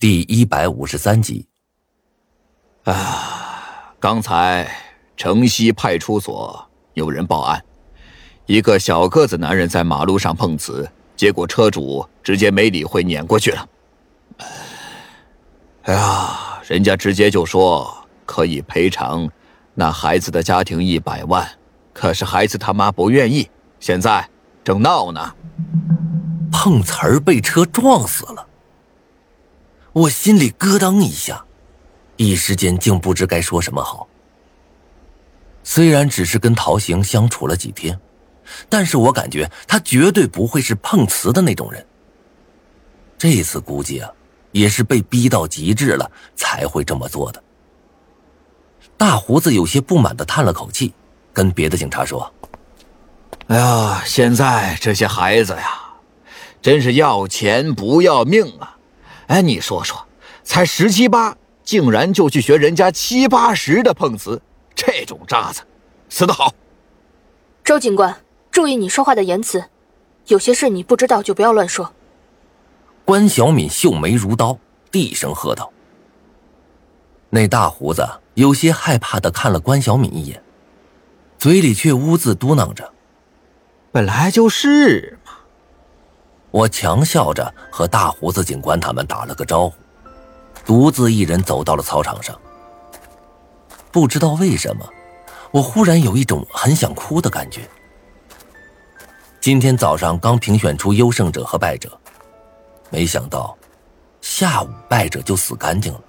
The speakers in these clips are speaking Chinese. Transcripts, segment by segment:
第一百五十三集。啊，刚才城西派出所有人报案，一个小个子男人在马路上碰瓷，结果车主直接没理会撵过去了。哎呀，人家直接就说可以赔偿那孩子的家庭一百万，可是孩子他妈不愿意，现在正闹呢。碰瓷儿被车撞死了。我心里咯噔一下，一时间竟不知该说什么好。虽然只是跟陶行相处了几天，但是我感觉他绝对不会是碰瓷的那种人。这次估计啊，也是被逼到极致了才会这么做的。大胡子有些不满的叹了口气，跟别的警察说：“哎呀，现在这些孩子呀，真是要钱不要命啊！”哎，你说说，才十七八，竟然就去学人家七八十的碰瓷，这种渣子，死得好。周警官，注意你说话的言辞，有些事你不知道就不要乱说。关小敏秀眉如刀，低声喝道。那大胡子有些害怕的看了关小敏一眼，嘴里却兀自嘟囔着：“本来就是嘛。”我强笑着和大胡子警官他们打了个招呼，独自一人走到了操场上。不知道为什么，我忽然有一种很想哭的感觉。今天早上刚评选出优胜者和败者，没想到下午败者就死干净了。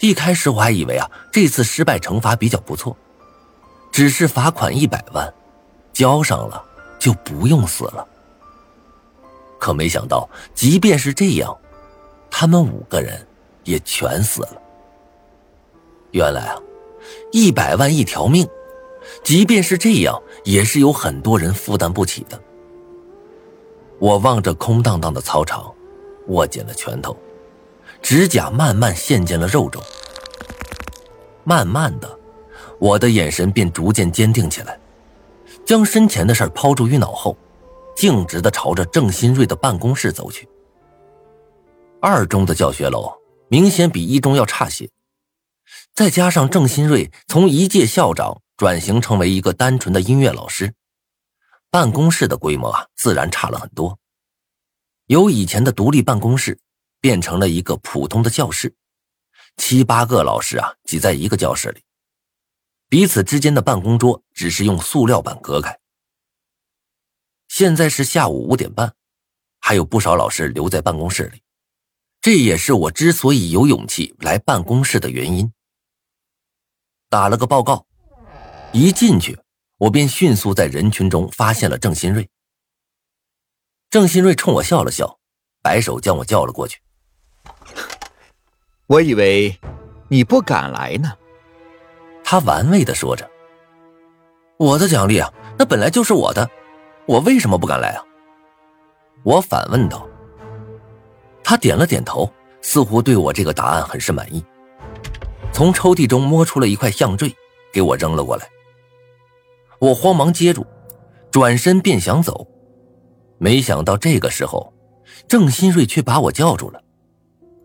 一开始我还以为啊，这次失败惩罚比较不错，只是罚款一百万，交上了就不用死了。可没想到，即便是这样，他们五个人也全死了。原来啊，一百万一条命，即便是这样，也是有很多人负担不起的。我望着空荡荡的操场，握紧了拳头，指甲慢慢陷进了肉中。慢慢的，我的眼神便逐渐坚定起来，将身前的事抛诸于脑后。径直的朝着郑新瑞的办公室走去。二中的教学楼明显比一中要差些，再加上郑新瑞从一届校长转型成为一个单纯的音乐老师，办公室的规模啊自然差了很多。由以前的独立办公室变成了一个普通的教室，七八个老师啊挤在一个教室里，彼此之间的办公桌只是用塑料板隔开。现在是下午五点半，还有不少老师留在办公室里，这也是我之所以有勇气来办公室的原因。打了个报告，一进去，我便迅速在人群中发现了郑新瑞。郑新瑞冲我笑了笑，摆手将我叫了过去。我以为你不敢来呢，他玩味的说着：“我的奖励啊，那本来就是我的。”我为什么不敢来啊？我反问道。他点了点头，似乎对我这个答案很是满意。从抽屉中摸出了一块项坠，给我扔了过来。我慌忙接住，转身便想走，没想到这个时候，郑新瑞却把我叫住了。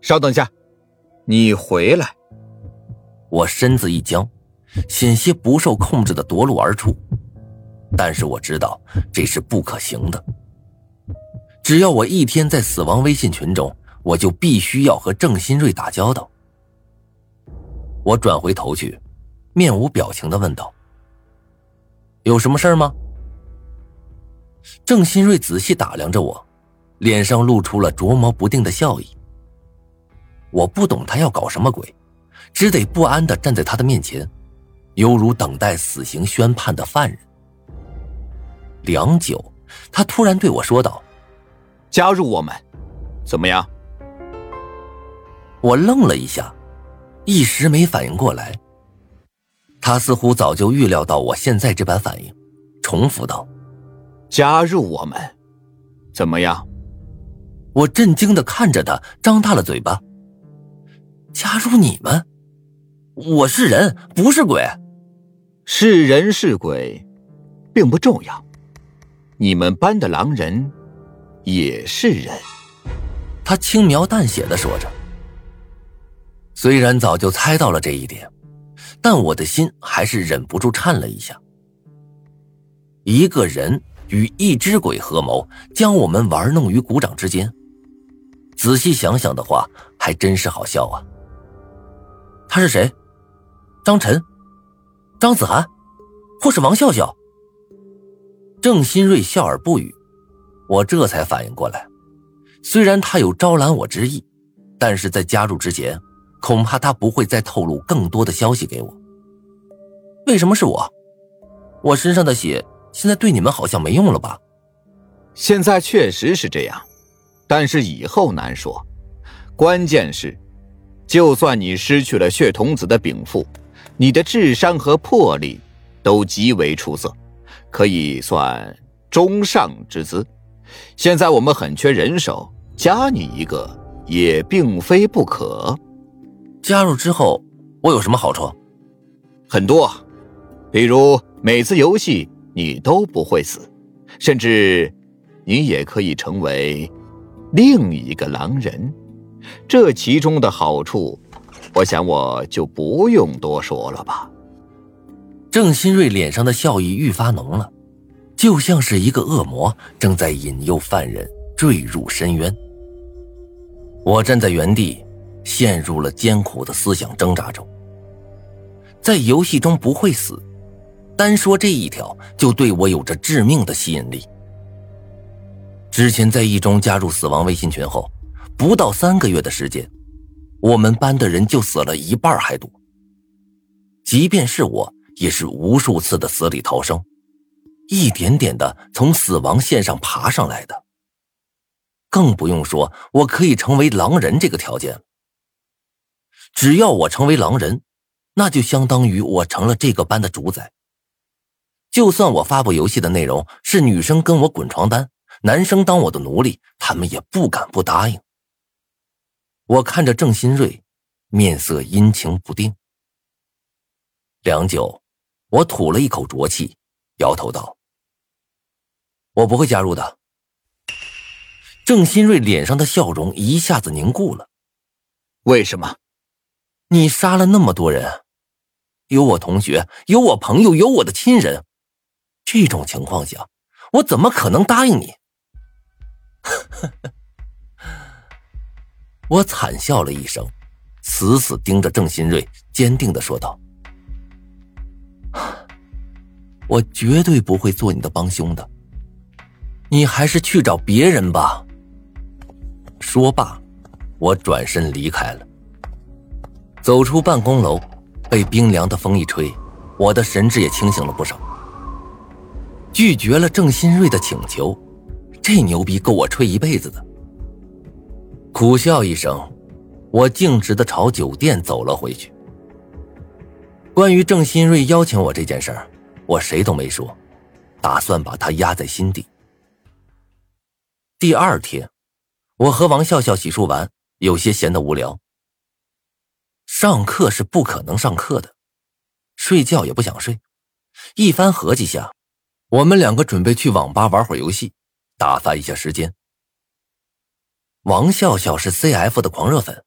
稍等一下，你回来。我身子一僵，险些不受控制的夺路而出。但是我知道这是不可行的。只要我一天在死亡微信群中，我就必须要和郑新瑞打交道。我转回头去，面无表情的问道：“有什么事吗？”郑新瑞仔细打量着我，脸上露出了琢磨不定的笑意。我不懂他要搞什么鬼，只得不安的站在他的面前，犹如等待死刑宣判的犯人。良久，他突然对我说道：“加入我们，怎么样？”我愣了一下，一时没反应过来。他似乎早就预料到我现在这般反应，重复道：“加入我们，怎么样？”我震惊的看着他，张大了嘴巴：“加入你们？我是人，不是鬼。是人是鬼，并不重要。”你们班的狼人也是人，他轻描淡写的说着。虽然早就猜到了这一点，但我的心还是忍不住颤了一下。一个人与一只鬼合谋，将我们玩弄于股掌之间。仔细想想的话，还真是好笑啊。他是谁？张晨、张子涵，或是王笑笑？郑新瑞笑而不语。我这才反应过来，虽然他有招揽我之意，但是在加入之前，恐怕他不会再透露更多的消息给我。为什么是我？我身上的血现在对你们好像没用了吧？现在确实是这样。但是以后难说，关键是，就算你失去了血童子的禀赋，你的智商和魄力都极为出色，可以算中上之资。现在我们很缺人手，加你一个也并非不可。加入之后，我有什么好处？很多，比如每次游戏你都不会死，甚至你也可以成为。另一个狼人，这其中的好处，我想我就不用多说了吧。郑新瑞脸上的笑意愈发浓了，就像是一个恶魔正在引诱犯人坠入深渊。我站在原地，陷入了艰苦的思想挣扎中。在游戏中不会死，单说这一条就对我有着致命的吸引力。之前在一中加入死亡微信群后，不到三个月的时间，我们班的人就死了一半还多。即便是我，也是无数次的死里逃生，一点点的从死亡线上爬上来的。更不用说我可以成为狼人这个条件。只要我成为狼人，那就相当于我成了这个班的主宰。就算我发布游戏的内容是女生跟我滚床单。男生当我的奴隶，他们也不敢不答应。我看着郑新瑞，面色阴晴不定。良久，我吐了一口浊气，摇头道：“我不会加入的。”郑新瑞脸上的笑容一下子凝固了。为什么？你杀了那么多人，有我同学，有我朋友，有我的亲人。这种情况下，我怎么可能答应你？我惨笑了一声，死死盯着郑新瑞，坚定的说道：“我绝对不会做你的帮凶的，你还是去找别人吧。”说罢，我转身离开了。走出办公楼，被冰凉的风一吹，我的神智也清醒了不少。拒绝了郑新瑞的请求。这牛逼够我吹一辈子的！苦笑一声，我径直的朝酒店走了回去。关于郑新瑞邀请我这件事儿，我谁都没说，打算把他压在心底。第二天，我和王笑笑洗漱完，有些闲得无聊。上课是不可能上课的，睡觉也不想睡。一番合计下，我们两个准备去网吧玩会儿游戏。打发一下时间。王笑笑是 CF 的狂热粉，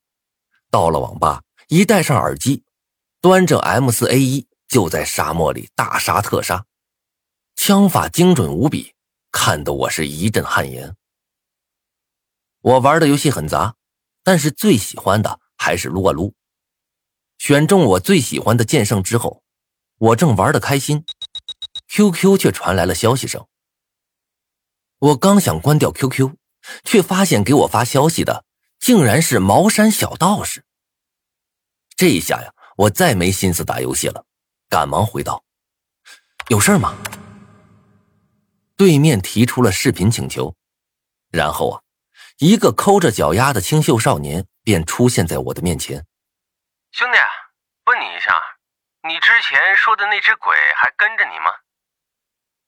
到了网吧，一戴上耳机，端着 M 四 A 一就在沙漠里大杀特杀，枪法精准无比，看得我是一阵汗颜。我玩的游戏很杂，但是最喜欢的还是撸啊撸。选中我最喜欢的剑圣之后，我正玩的开心，QQ 却传来了消息声。我刚想关掉 QQ，却发现给我发消息的竟然是茅山小道士。这一下呀，我再没心思打游戏了，赶忙回道：“有事吗？”对面提出了视频请求，然后啊，一个抠着脚丫的清秀少年便出现在我的面前。兄弟，问你一下，你之前说的那只鬼还跟着你吗？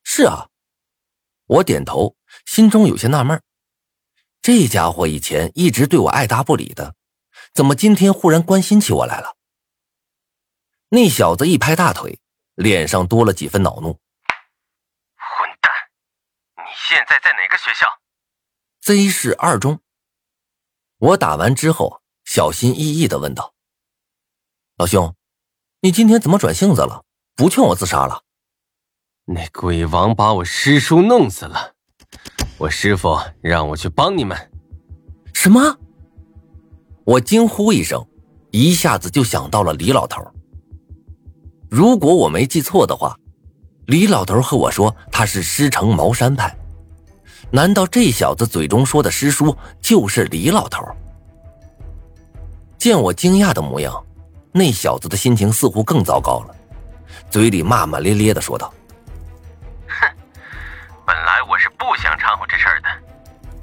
是啊。我点头，心中有些纳闷这家伙以前一直对我爱答不理的，怎么今天忽然关心起我来了？那小子一拍大腿，脸上多了几分恼怒：“混蛋！你现在在哪个学校？”“Z 市二中。”我打完之后，小心翼翼的问道：“老兄，你今天怎么转性子了？不劝我自杀了？”那鬼王把我师叔弄死了，我师傅让我去帮你们。什么？我惊呼一声，一下子就想到了李老头。如果我没记错的话，李老头和我说他是师承茅山派，难道这小子嘴中说的师叔就是李老头？见我惊讶的模样，那小子的心情似乎更糟糕了，嘴里骂骂咧咧的说道。哼本来我是不想掺和这事儿的，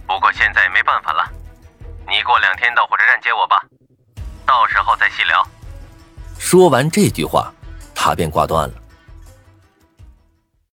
不过现在也没办法了。你过两天到火车站接我吧，到时候再细聊。说完这句话，他便挂断了。